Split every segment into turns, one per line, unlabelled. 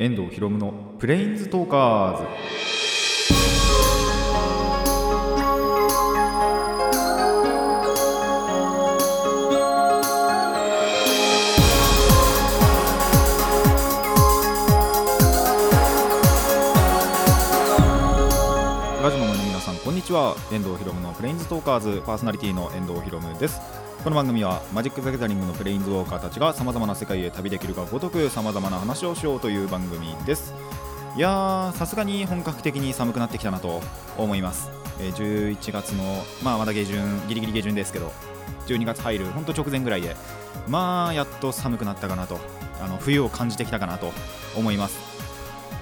遠藤博夢のプレインズトーカーズ。ラジオの皆さんこんにちは。遠藤博夢のプレインズトーカーズ。パーソナリティの遠藤博夢です。この番組はマジック・ザ・ギャザリングのプレインズウォーカーたちがさまざまな世界へ旅できるがごとくさまざまな話をしようという番組です。いやーさすがに本格的に寒くなってきたなと思います、えー11月のまあまだ下旬ギリギリ下旬ですけど12月入るほんと直前ぐらいでまあやっと寒くなったかなとあの冬を感じてきたかなと思います。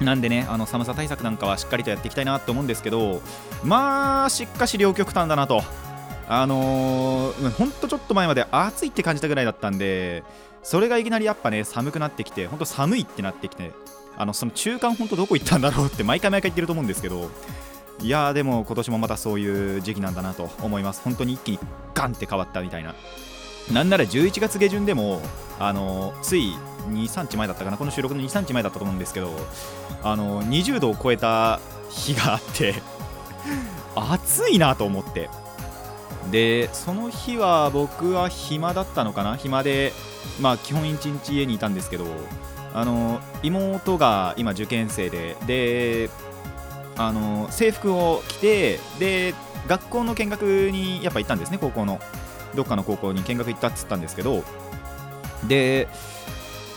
なんでねあの寒さ対策なんかはしっかりとやっていきたいなと思うんですけどまあしっかし両極端だなとあのー、ほんとちょっと前まで暑いって感じたぐらいだったんでそれがいきなりやっぱね寒くなってきてほんと寒いってなってきてあのその中間ほんとどこ行ったんだろうって毎回毎回言ってると思うんですけどいやーでも今年もまたそういう時期なんだなと思います。本当に一気にガンって変わったみたいな。なんなら11月下旬でもあのつい23日前だったかなこの収録の23日前だったと思うんですけどあの20度を超えた日があって 暑いなと思って。でその日は僕は暇だったのかな？暇でまあ基本一日家にいたんですけどあの妹が今受験生でであの制服を着てで学校の見学にやっぱ行ったんですね高校の。どっかの高校に見学行ったっつったんですけどで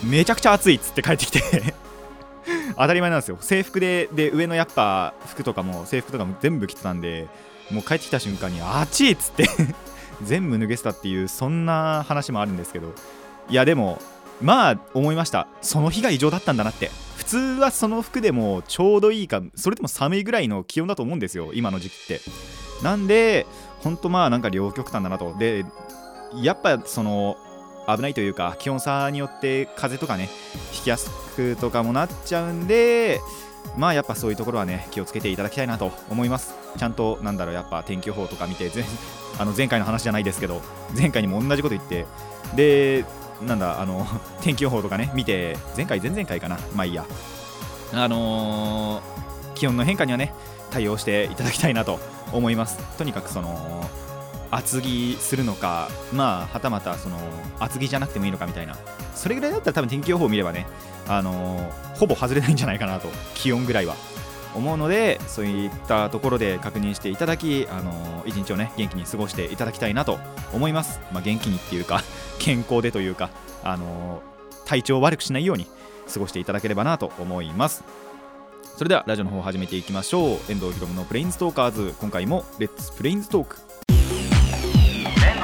めちゃくちゃ暑いっつって帰ってきて 当たり前なんですよ。制服でで上のやっぱ服とかも制服とかも全部着てたんでもう帰ってきた瞬間に暑いっつって 全部脱げてたっていうそんな話もあるんですけどいやでもまあ思いました。その日が異常だったんだなって。普通はその服でもちょうどいいかそれでも寒いぐらいの気温だと思うんですよ今の時期って。なんでほんとまあなんか両極端だなと。でやっぱその危ないというか気温差によって風とかね引きやすくとかもなっちゃうんでまあやっぱそういうところはね気をつけていただきたいなと思います。ちゃんとなんだろうやっぱ天気予報とか見て前 あの前回の話じゃないですけど前回にも同じこと言ってでなんだあの 天気予報とかね見て前回前々回かな。まあいいや。あのー気温の変化にはね対応していただきたいなと思います。とにかくその厚着するのかまあはたまたその厚着じゃなくてもいいのかみたいな。それぐらいだったら多分天気予報を見ればねあのーほぼ外れないんじゃないかなと。気温ぐらいは。思うのでそういったところで確認していただき、あのー一日をね元気に過ごしていただきたいなと思います、まあ、元気にっていうか 健康でというか、あのー体調を悪くしないように過ごしていただければなと思います。それではラジオの方を始めていきましょう。遠藤ひろむのプレインズトーカーズ。今回もレッツプレインズトーク
遠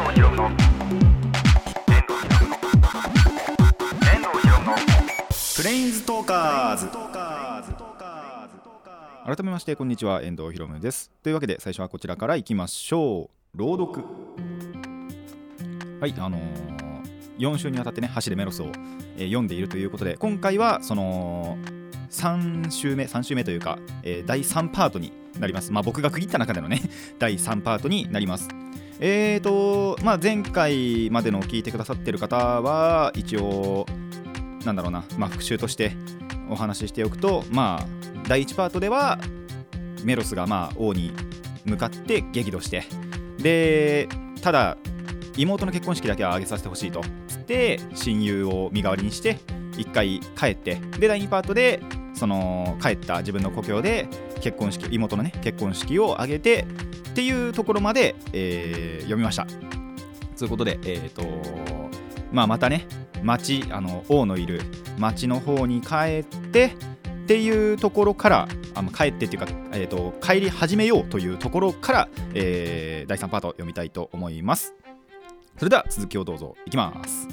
藤ひの。
プレインズトーカーズ改めましてこんにちは。遠藤ひろむです。というわけで最初はこちらからいきましょう。朗読。はいあのー4週にわたってね走れメロスを、えー読んでいるということで今回はその3週目3週目というか、えー第3パートになります。まあ僕が区切った中でのね 第3パートになります。えーとまあ前回までの聞いてくださってる方は一応なんだろうな、まあ、復習としてお話ししておくと、まあ、第1パートではメロスがまあ王に向かって激怒してでただ妹の結婚式だけは挙げさせてほしいとつって親友を身代わりにして1回帰ってで第2パートでその帰った自分の故郷で結婚式妹のね結婚式を挙げてっていうところまで、えー読みました。ということでえっ、とまあまたね町あの王のいる町の方に帰ってっていうところからあの帰ってっていうか、えー、と帰り始めようというところから、えー第3パート読みたいと思います。それでは続きをどうぞ。いきます。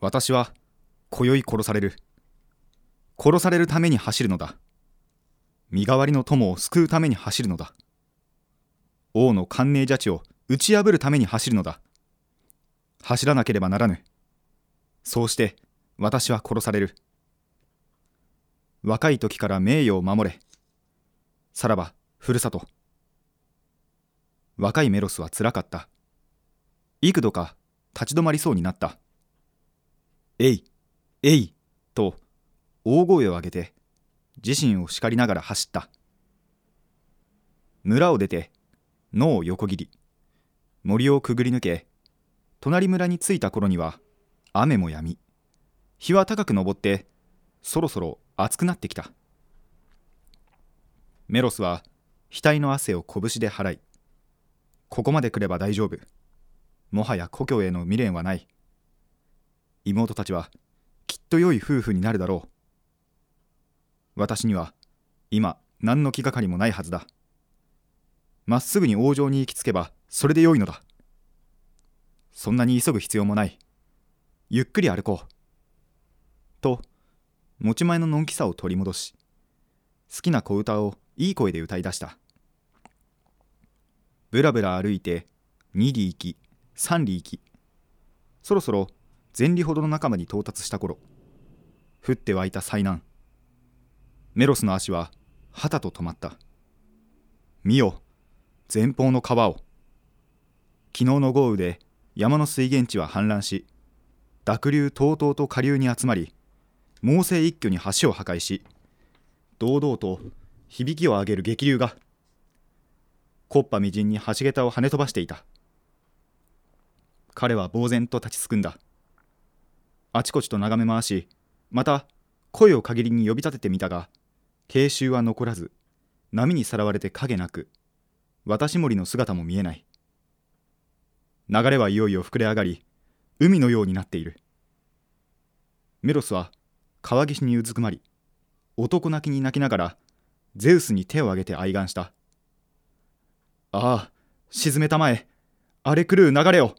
私は今宵殺される。殺されるために走るのだ。身代わりの友を救うために走るのだ。王の寒冷邪地を打ち破るために走るのだ。走らなければならぬ。そうして私は殺される。若い時から名誉を守れ。さらばふるさと。若いメロスはつらかった。幾度か立ち止まりそうになった「えいえい!」と大声を上げて自身を叱りながら走った。村を出て野を横切り。森をくぐり抜け隣村に着いた頃には雨も止み。日は高く昇ってそろそろ暑くなってきた。メロスは額の汗を拳で払いここまで来れば大丈夫。もはや故郷への未練はない。妹たちはきっと良い夫婦になるだろう。私には今何の気がかりもないはずだ。まっすぐに王城に行き着けばそれで良いのだ。そんなに急ぐ必要もない。ゆっくり歩こう。と持ち前ののんきさを取り戻し好きな小唄をいい声で歌い出した。ぶらぶら歩いて2里行き3里行き。そろそろ前里ほどの仲間に到達した頃降って湧いた災難。メロスの足ははたと止まった。見よ前方の川を。昨日の豪雨で山の水源地は氾濫し濁流とうとうと下流に集まり猛省一挙に橋を破壊し堂々と響きを上げる激流が木っ端みじんに橋桁を跳ね飛ばしていた。彼は呆然と立ちすくんだ。あちこちと眺め回しまた声を限りに呼び立ててみたが慶州は残らず波にさらわれて影なく渡し森の姿も見えない。流れはいよいよ膨れ上がり海のようになっている。メロスは川岸にうずくまり男泣きに泣きながらゼウスに手を挙げて哀願した。ああ沈めたまえ荒れ狂う流れを。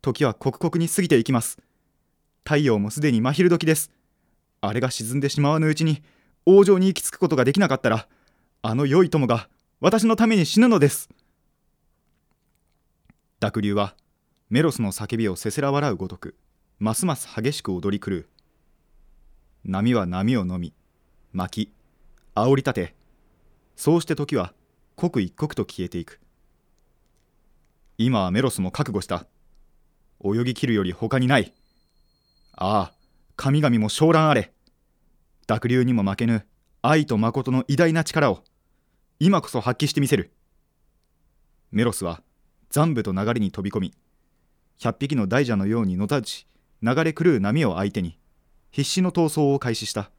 時は刻々に過ぎていきます。太陽もすでに真昼時です。あれが沈んでしまわぬうちに王城に行き着くことができなかったらあの良い友が私のために死ぬのです。濁流はメロスの叫びをせせら笑うごとくますます激しく踊り狂う。波は波を飲み巻き煽り立てそうして時は刻一刻と消えていく。今はメロスも覚悟した。泳ぎ切るより他にない。ああ神々も昇乱あれ。濁流にも負けぬ愛と誠の偉大な力を。今こそ発揮してみせる。メロスは残部と流れに飛び込み100匹の大蛇のようにのたうち流れ狂う波を相手に必死の闘争を開始した。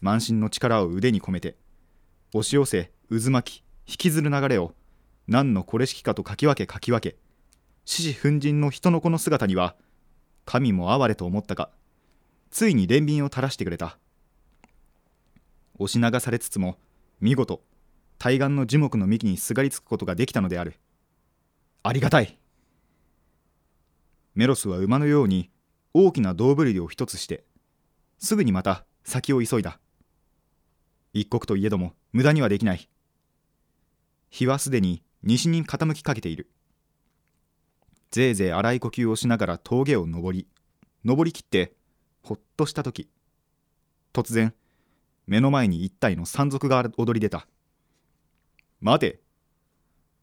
満身の力を腕に込めて押し寄せ渦巻き引きずる流れを何のこれしきかとかき分けかき分け獅子奮陣の人の子の姿には神も哀れと思ったがついに憐憫を垂らしてくれた。押し流されつつも見事対岸の樹木の幹にすがりつくことができたのである。ありがたい。メロスは馬のように大きな胴振りを一つしてすぐにまた先を急いだ。一刻といえども無駄にはできない。日はすでに西に傾きかけている。ぜいぜい荒い呼吸をしながら峠を登り登りきってほっとした時突然目の前に一体の山賊が踊り出た。待て。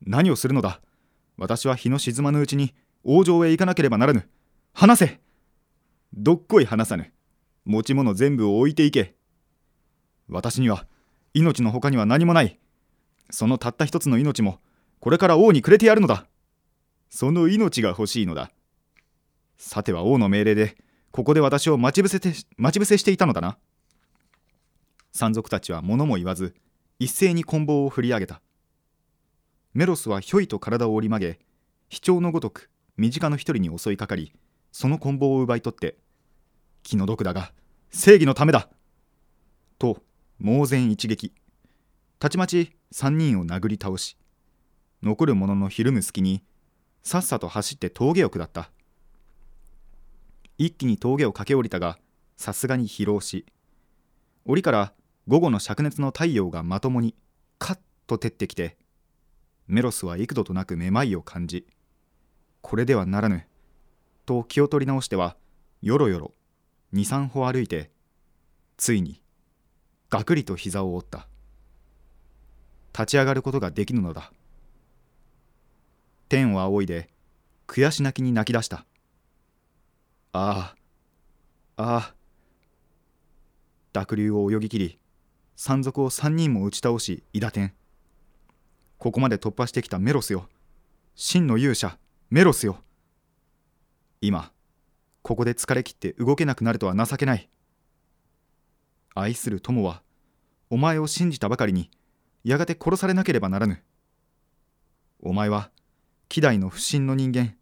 何をするのだ。私は日の沈まぬうちに王城へ行かなければならぬ。話せ。どっこい話さぬ。持ち物全部を置いていけ。私には命の他には何もない。そのたった一つの命もこれから王にくれてやるのだ。その命が欲しいのだ。さては王の命令でここで私を待ち伏せて待ち伏せしていたのだな。山賊たちは物も言わず一斉に棍棒を振り上げたメロスはひょいと体を折り曲げ卑怯のごとく身近の一人に襲いかかりその棍棒を奪い取って気の毒だが正義のためだと猛然一撃たちまち3人を殴り倒し残る者のひるむ隙にさっさと走って峠を下った一気に峠を駆け下りたがさすがに疲労し檻から午後の灼熱の太陽がまともにカッと照ってきてメロスは幾度となくめまいを感じこれではならぬと気を取り直してはよろよろ23歩歩いてついにがくりと膝を折った。立ち上がることができぬのだ。天を仰いで悔し泣きに泣き出した。ああああ濁流を泳ぎ切り山賊を3人も打ち倒し伊達天ここまで突破してきたメロスよ。真の勇者メロスよ。今ここで疲れ切って動けなくなるとは情けない。愛する友はお前を信じたばかりにやがて殺されなければならぬ。お前は希代の不審の人間。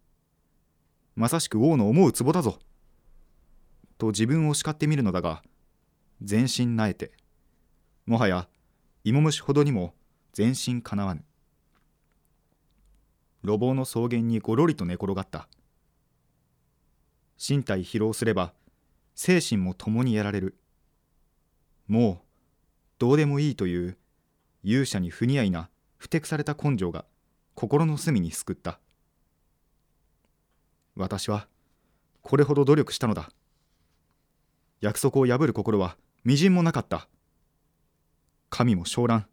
まさしく王の思う壺だぞ。と自分を叱ってみるのだが全身なえてもはや芋虫ほどにも全身かなわぬ。路傍の草原にごろりと寝転がった。身体疲労すれば精神も共にやられる。もうどうでもいいという勇者に不似合いなふてくされた根性が心の隅に救った。私はこれほど努力したのだ。約束を破る心はみじんもなかった。神も昇乱。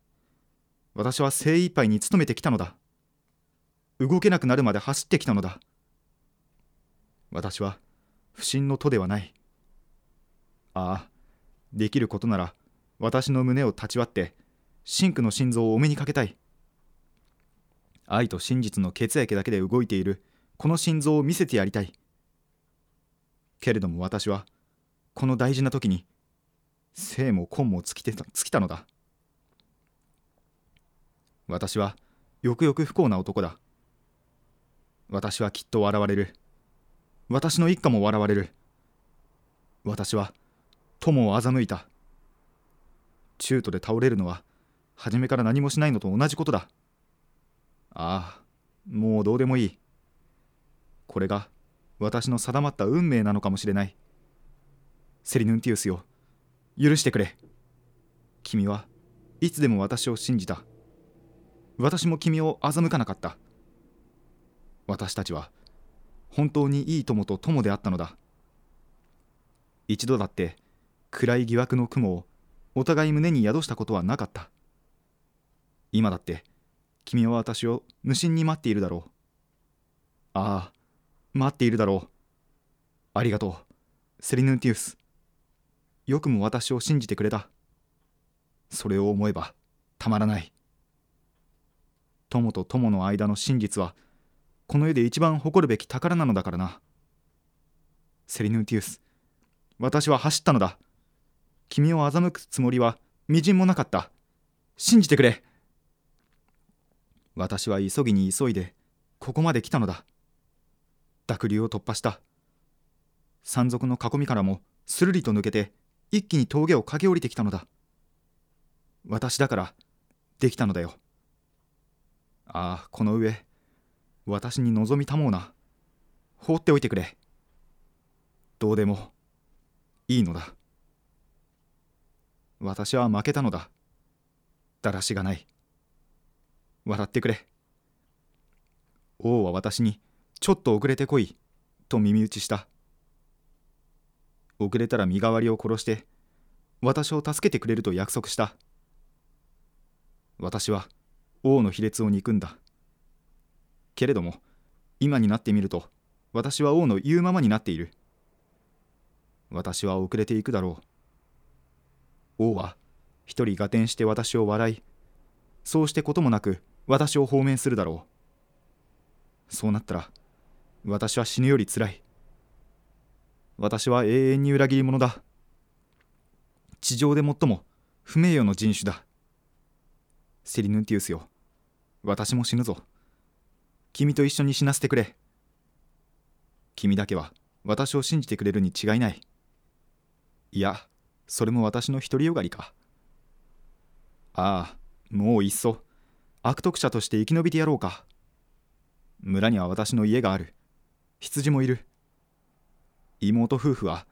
私は精一杯に努めてきたのだ。動けなくなるまで走ってきたのだ。私は不審の徒ではない。ああできることなら私の胸を立ち割って真紅の心臓をお目にかけたい。愛と真実の血液だけで動いているこの心臓を見せてやりたい。けれども私はこの大事な時に生も根も尽きてた尽きたのだ。私はよくよく不幸な男だ。私はきっと笑われる。私の一家も笑われる。私は友を欺いた。中途で倒れるのは初めから何もしないのと同じことだ。ああもうどうでもいい。これが私の定まった運命なのかもしれない。セリヌンティウスよ。許してくれ。君はいつでも私を信じた。私も君を欺かなかった。私たちは本当にいい友と友であったのだ。一度だって暗い疑惑の雲をお互い胸に宿したことはなかった。今だって君は私を無心に待っているだろう。ああ待っているだろう。ありがとうセリヌンティウス。よくも私を信じてくれた。それを思えばたまらない。友と友の間の真実はこの世で一番誇るべき宝なのだからな。セリヌンティウス私は走ったのだ。君を欺くつもりはみじんもなかった。信じてくれ。私は急ぎに急いでここまで来たのだ。濁流を突破した。山賊の囲みからもするりと抜けて一気に峠を駆け下りてきたのだ。私だからできたのだよ。ああこの上私に望みたもうな。放っておいてくれ。どうでもいいのだ。私は負けたのだ。だらしがない。笑ってくれ。王は私にちょっと遅れてこい。と耳打ちした。遅れたら身代わりを殺して私を助けてくれると約束した。私は王の卑劣を憎んだ。けれども今になってみると私は王の言うままになっている。私は遅れていくだろう。王は一人合点して私を笑いそうしてこともなく私を放免するだろう。そうなったら私は死ぬよりつらい。私は永遠に裏切り者だ。地上で最も不名誉の人種だ。セリヌンティウスよ。私も死ぬぞ。君と一緒に死なせてくれ。君だけは私を信じてくれるに違いない。いやそれも私の独りよがりか。ああもういっそ。悪徳者として生き延びてやろうか。村には私の家がある。羊もいる。妹夫婦は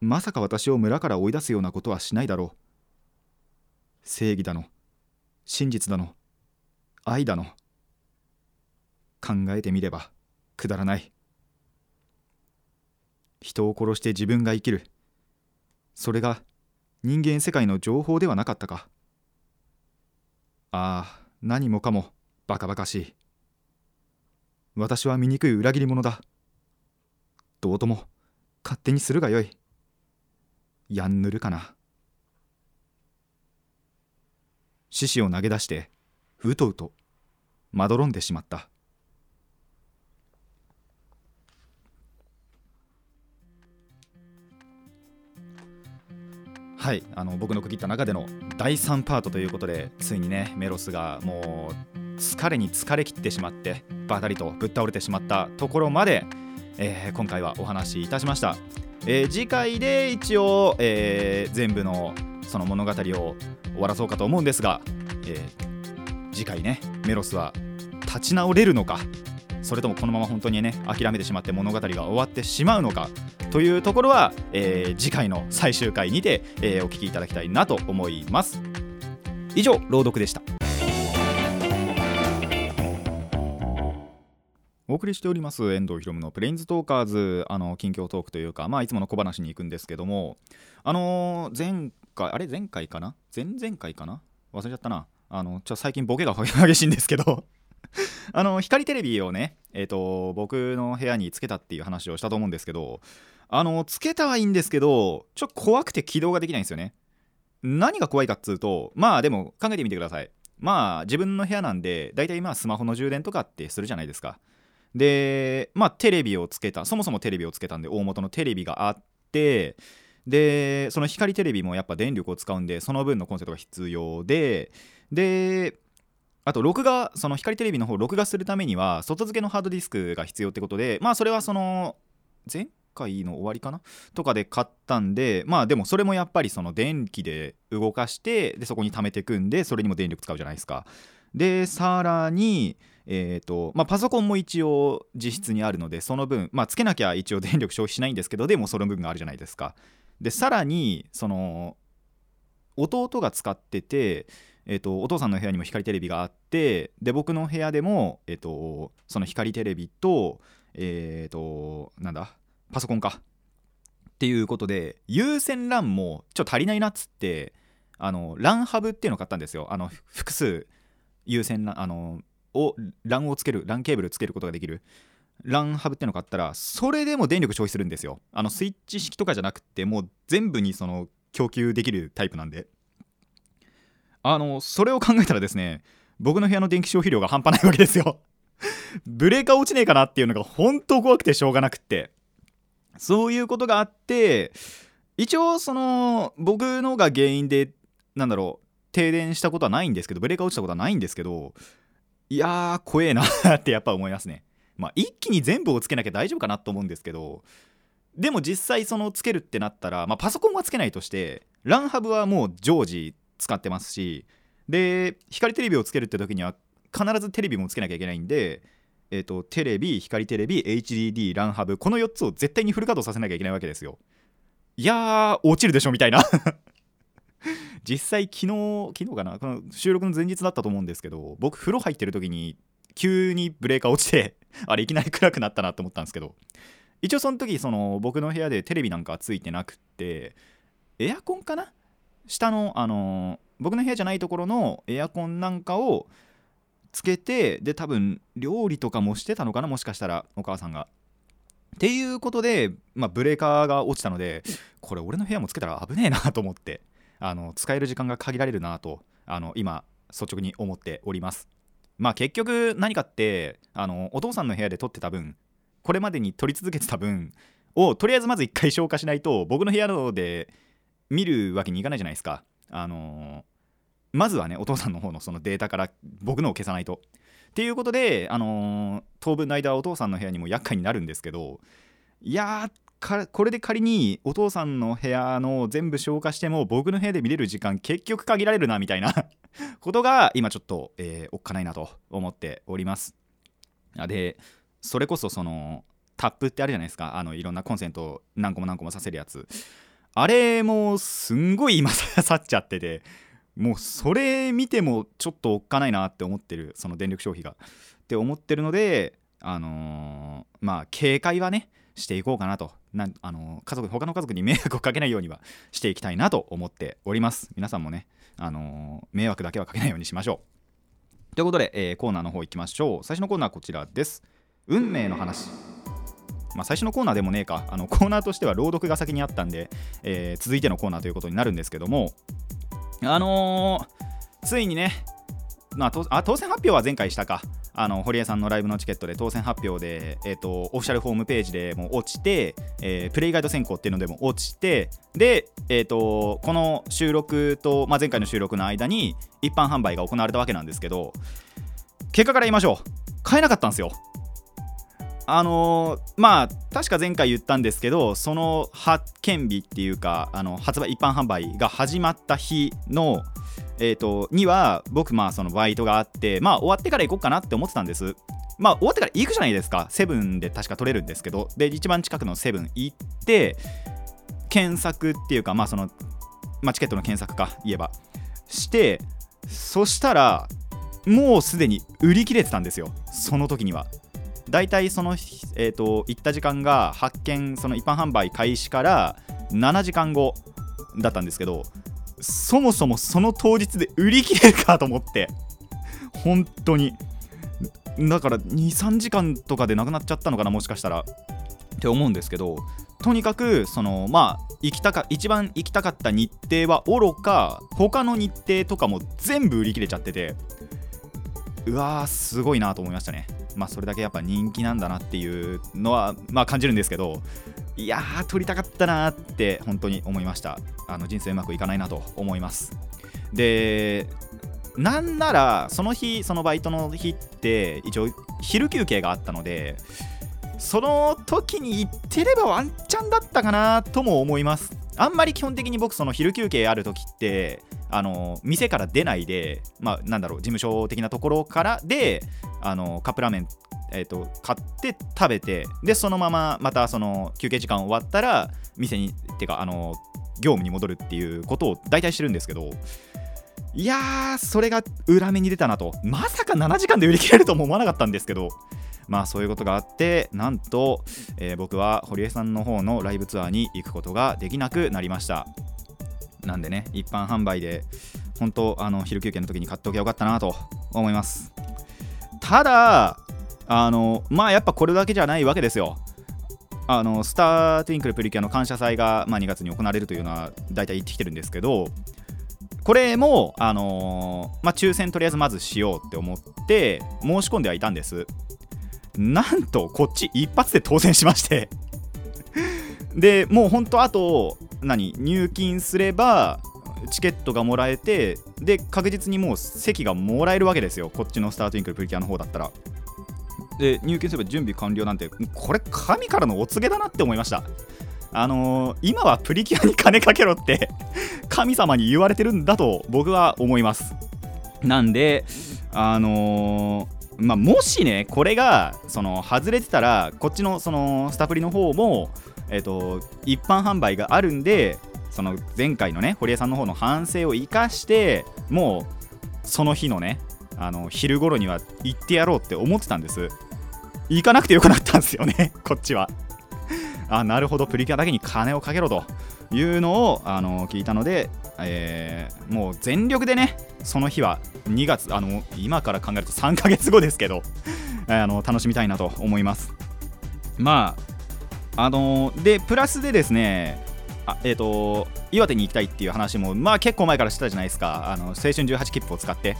まさか私を村から追い出すようなことはしないだろう。正義だの。真実だの愛だの考えてみればくだらない。人を殺して自分が生きる。それが人間世界の情報ではなかったか。ああ何もかもバカバカしい。私は醜い裏切り者だ。どうとも勝手にするがよい。やんぬるかな。獅子を投げ出してうとうとまどろんでしまった。はいあの僕の区切った中での第3パートということでついにねメロスがもう疲れに疲れ切ってしまってバタリとぶっ倒れてしまったところまで、えー今回はお話しいたしました、えー次回で一応、えー全部のその物語を終わらそうかと思うんですが、えー次回ねメロスは立ち直れるのかそれともこのまま本当にね諦めてしまって物語が終わってしまうのかというところは、えー次回の最終回にて、えーお聞きいただきたいなと思います。以上朗読でした。お送りしております遠藤ひろむのプレインズトーカーズあの近況トークというかまあいつもの小話に行くんですけどもあのー前回あれ前回かな？前々回かな？忘れちゃったな。あのちょ最近ボケが激しいんですけど。あの光テレビをねえっ、と僕の部屋につけたっていう話をしたと思うんですけどあのつけたはいいんですけどちょっと怖くて起動ができないんですよね。何が怖いかっつうとまあでも考えてみてください。まあ自分の部屋なんで大体まあスマホの充電とかってするじゃないですか。でまあテレビをつけたそもそもテレビをつけたんで大元のテレビがあってでその光テレビもやっぱ電力を使うんでその分のコンセントが必要でであと録画その光テレビの方録画するためには外付けのハードディスクが必要ってことでまあそれはその前回の終わりかな？とかで買ったんでまあでもそれもやっぱりその電気で動かしてでそこに貯めていくんでそれにも電力使うじゃないですか。でさらにえーとまあ、パソコンも一応実質にあるのでその分、まあ、つけなきゃ一応電力消費しないんですけどでもその分があるじゃないですか。でさらにその弟が使ってて、えー、とお父さんの部屋にも光テレビがあってで僕の部屋でも、えー、とその光テレビとえっ、となんだパソコンか。っていうことで有線 LAN もちょっと足りないなっつってあの LAN ハブっていうのを買ったんですよ。あの複数有線 LAN あのを LAN をつける LAN ケーブルつけることができる。LAN ハブっていうのを買ったらそれでも電力消費するんですよ。あのスイッチ式とかじゃなくてもう全部にその供給できるタイプなんで。あのそれを考えたらですね僕の部屋の電気消費量が半端ないわけですよ。ブレーカー落ちねえかなっていうのが本当怖くてしょうがなくって。そういうことがあって一応その僕のが原因でなんだろう停電したことはないんですけどブレーカー落ちたことはないんですけどいやー怖えなってやっぱ思いますねまあ一気に全部をつけなきゃ大丈夫かなと思うんですけどでも実際そのつけるってなったら、まあ、パソコンはつけないとして LAN ハブはもう常時使ってますしで光テレビをつけるって時には必ずテレビもつけなきゃいけないんで、えー、とテレビ光テレビ HDD LAN ハブこの4つを絶対にフル稼働させなきゃいけないわけですよ。いやー落ちるでしょみたいな。実際昨日昨日かな？この収録の前日だったと思うんですけど僕風呂入ってる時に急にブレーカー落ちて あれいきなり暗くなったなと思ったんですけど一応その時その僕の部屋でテレビなんかついてなくってエアコンかな？下のあの僕の部屋じゃないところのエアコンなんかをつけてで多分料理とかもしてたのかな？もしかしたらお母さんが。っていうことで、まあ、ブレーカーが落ちたのでこれ俺の部屋もつけたら危ねえなと思ってあの使える時間が限られるなとあの今率直に思っております。まあ結局何かってあのお父さんの部屋で撮ってた分これまでに撮り続けてた分をとりあえずまず一回消化しないと僕の部屋ので見るわけにいかないじゃないですか。あのまずはねお父さんの方のそのデータから僕のを消さないと。っていうことで、あの当分の間お父さんの部屋にも厄介になるんですけどいやーこれで仮にお父さんの部屋の全部消化しても僕の部屋で見れる時間結局限られるなみたいな。ことが今ちょっと、えーおっかないなと思っております。でそれこそそのタップってあるじゃないですか。あのいろんなコンセント何個も何個もさせるやつ。あれもすんごい今刺っちゃっててもうそれ見てもちょっとおっかないなって思ってるその電力消費が。って思ってるのであのーまあ警戒はねしていこうかなと。なあの家族他の家族に迷惑をかけないようにはしていきたいなと思っております。皆さんもねあの迷惑だけはかけないようにしましょう。ということで、えーコーナーの方行きましょう。最初のコーナーはこちらです。運命の話。まあ、最初のコーナーでもねえか。あのコーナーとしては朗読が先にあったんで、えー、続いてのコーナーということになるんですけども。あのー、ついにね、ま、あ当選発表は前回したか。あの堀江さんのライブのチケットで当選発表で、えーと、オフィシャルホームページでも落ちて、えー、プレイガイド選考っていうのでも落ちてで、えーと、この収録と、まあ、前回の収録の間に一般販売が行われたわけなんですけど結果から言いましょう。買えなかったんですよ。あのー、まあ確か前回言ったんですけどその発見日っていうかあの発売一般販売が始まった日のえーと、には僕まあそのバイトがあってまあ終わってから行こうかなって思ってたんです。まあ終わってから行くじゃないですか。セブンで確か取れるんですけど。で一番近くのセブン行って検索っていうかまあその、まあ、チケットの検索か言えば。してそしたらもうすでに売り切れてたんですよ。その時には。大体その、えーと、行った時間が発見その一般販売開始から7時間後だったんですけどそもそもその当日で売り切れるかと思って。本当に。だから23時間とかでなくなっちゃったのかなもしかしたら。って思うんですけどとにかくそのまあ行きたか一番行きたかった日程はおろか他の日程とかも全部売り切れちゃってて。うわーすごいなと思いましたね。まあそれだけやっぱ人気なんだなっていうのはまあ感じるんですけど。いやー撮りたかったなって本当に思いました。あの人生うまくいかないなと思います。でなんならその日そのバイトの日って一応昼休憩があったのでその時に行ってればワンチャンだったかなとも思います。あんまり基本的に僕その昼休憩ある時ってあの店から出ないでまあなんだろう事務所的なところからであのカップラーメンえーと、買って食べてでそのまままたその休憩時間終わったら店にっていうかあの業務に戻るっていうことを大体してるんですけどいやーそれが裏目に出たなと。まさか7時間で売り切れるとも思わなかったんですけどまあそういうことがあってなんと、えー、僕は堀江さんの方のライブツアーに行くことができなくなりました。なんでね一般販売で本当あの昼休憩の時に買っておきゃよかったなと思います。ただあのまあやっぱこれだけじゃないわけですよ。あのスター・トゥインクル・プリキュアの感謝祭が、まあ、2月に行われるというのは大体言ってきてるんですけどこれも、あのー、まあ、抽選とりあえずまずしようって思って申し込んではいたんです。なんとこっち一発で当選しまして。でもうほんとあと何入金すればチケットがもらえてで確実にもう席がもらえるわけですよ。こっちのスタートゥインクルプリキュアの方だったら。で入金すれば準備完了なんてこれ神からのお告げだなって思いました。あのー、今はプリキュアに金かけろって神様に言われてるんだと僕は思います。なんであのー、まあ、もしねこれがその外れてたらこっちのそのスタプリの方もえっ、と一般販売があるんでその前回のね堀江さんの方の反省を生かしてもうその日のねあの昼頃には行ってやろうって思ってたんです。行かなくてよくなったんですよね。こっちは。あなるほど。プリキュアだけに金をかけろと。いうのをあの聞いたので、えー、もう全力でねその日は2月あの今から考えると3ヶ月後ですけど あの楽しみたいなと思います。まああのでプラスでですねあえーと、岩手に行きたいっていう話も、まあ、結構前からしてたじゃないですか。あの青春18切符を使って。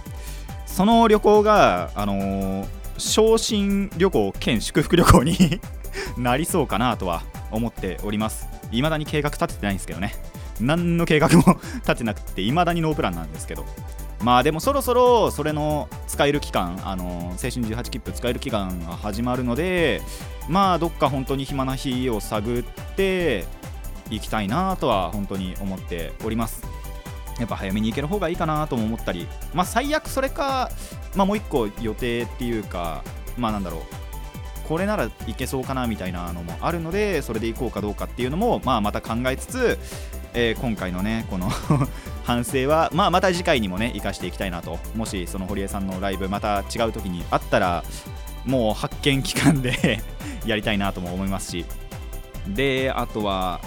その旅行が、あのー、昇進旅行兼祝福旅行に なりそうかなとは思っております。未だに計画立ててないんですけどね。何の計画も立てなくて未だにノープランなんですけど。まあでもそろそろそれの使える期間あの青春18切符使える期間が始まるのでまあどっか本当に暇な日を探って行きたいなとは本当に思っております。やっぱ早めに行ける方がいいかなとも思ったり、まあ、最悪それか、まあ、もう1個予定っていうか、まあなんだろう、これならいけそうかなみたいなのもあるので、それで行こうかどうかっていうのも、まあ、また考えつつ、えー、今回のね、この 反省は、まあ、また次回にもね、生かしていきたいなと、もしその堀江さんのライブ、また違う時にあったら、もう発見期間で やりたいなとも思いますし、で、あとは、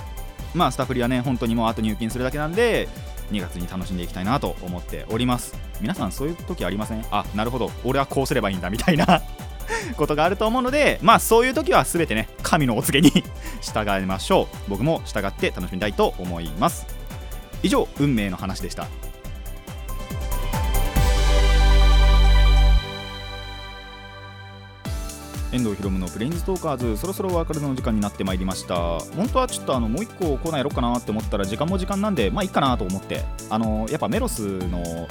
まあ、スタッフリはね、本当にもうあと入金するだけなんで、2月に楽しんでいきたいなと思っております。皆さんそういう時ありません？あなるほど。俺はこうすればいいんだみたいな ことがあると思うのでまあそういう時は全てね神のお告げに 従いましょう。僕も従って楽しみたいと思います。以上運命の話でした。遠藤ひろむのプレインズトーカーズそろそろお別れの時間になってまいりました。本当はちょっとあのもう一個コーナーやろうかなって思ったら時間も時間なんでまあいいかなと思って。あのやっぱメロスの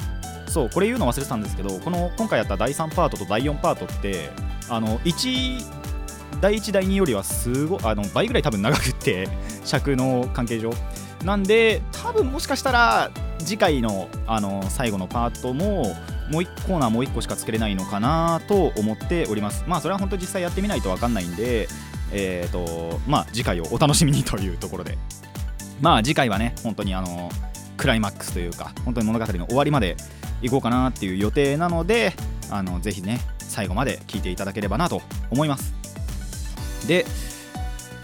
そうこれ言うの忘れてたんですけどこの今回やった第3パートと第4パートってあの1第1第2よりはすごあの倍ぐらい多分長くって 尺の関係上。なんで多分もしかしたら次回のあの最後のパートももう1コーナーもう1個しか作れないのかなと思っております。まあそれは本当実際やってみないと分かんないんでえーとまあ次回をお楽しみにというところで。まあ次回はね本当にあのクライマックスというか本当に物語の終わりまで行こうかなっていう予定なのであのぜひね最後まで聞いていただければなと思います。で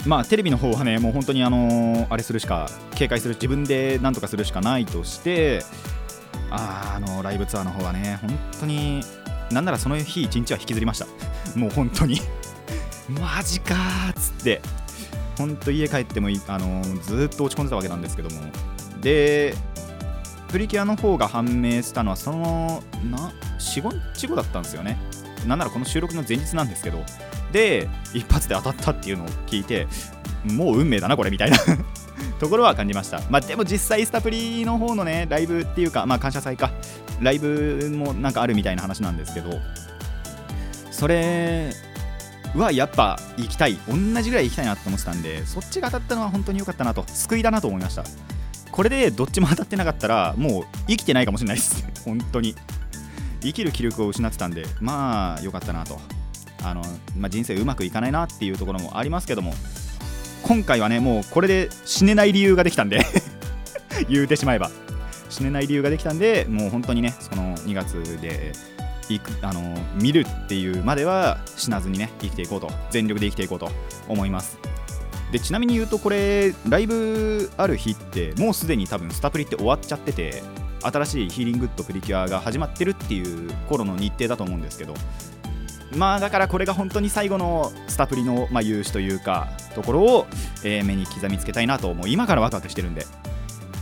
まあテレビの方はねもう本当にあのあれするしか警戒する自分で何とかするしかないとしてああのライブツアーの方はね本当になんならその日一日は引きずりました。もう本当に。マジかっつって。本当家帰ってもあのずっと落ち込んでたわけなんですけども。でプリキュアの方が判明したのはそのな45日後だったんですよね。なんならこの収録の前日なんですけど。で一発で当たったっていうのを聞いてもう運命だなこれみたいな。ところは感じました。まあでも実際スタプリの方のねライブっていうかまあ感謝祭か。ライブもなんかあるみたいな話なんですけどそれはやっぱ行きたい。同じぐらい行きたいなと思ってたんでそっちが当たったのは本当に良かったなと。救いだなと思いました。これでどっちも当たってなかったらもう生きてないかもしれないです。本当に。生きる気力を失ってたんでまあ良かったなと。あの、まあ、人生うまくいかないなっていうところもありますけども今回はねもうこれで死ねない理由ができたんで 言うてしまえば。死ねない理由ができたんでもう本当にねその2月で行くあの見るっていうまでは死なずにね生きていこうと全力で生きていこうと思います。でちなみに言うとこれライブある日ってもうすでに多分スタプリって終わっちゃってて新しいヒーリングッドプリキュアが始まってるっていう頃の日程だと思うんですけどまあだからこれが本当に最後のスタプリの、まあ、勇姿というかところを、えー目に刻みつけたいなともう。今からワクワクしてるんで。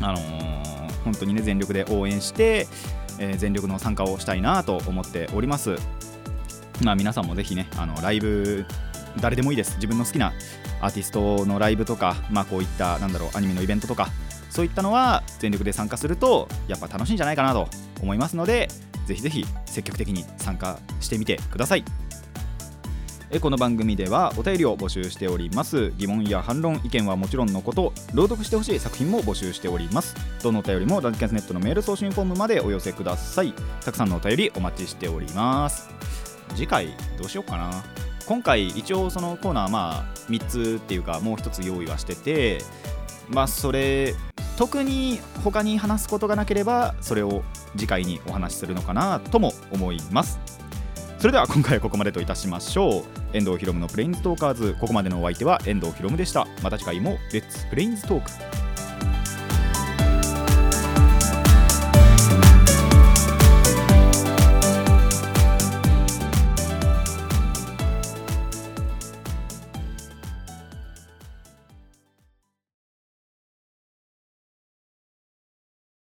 あのー本当にね全力で応援して、えー全力の参加をしたいなと思っております。まあ皆さんもぜひねあのライブ誰でもいいです。自分の好きなアーティストのライブとかまあこういったなんだろうアニメのイベントとかそういったのは全力で参加するとやっぱ楽しいんじゃないかなと思いますのでぜひぜひ積極的に参加してみてください。えこの番組ではお便りを募集しております。疑問や反論意見はもちろんのこと朗読してほしい作品も募集しております。どのお便りもラジキャスネットのメール送信フォームまでお寄せください。たくさんのお便りお待ちしております。次回どうしようかな。今回一応そのコーナーまあ3つっていうかもう1つ用意はしててまあそれ特に他に話すことがなければそれを次回にお話しするのかなとも思います。それでは今回はここまでといたしましょう。遠藤ひろむのプレインストーカーズここまでのお相手は遠藤ひろむでした。また次回もレッツプレインストーク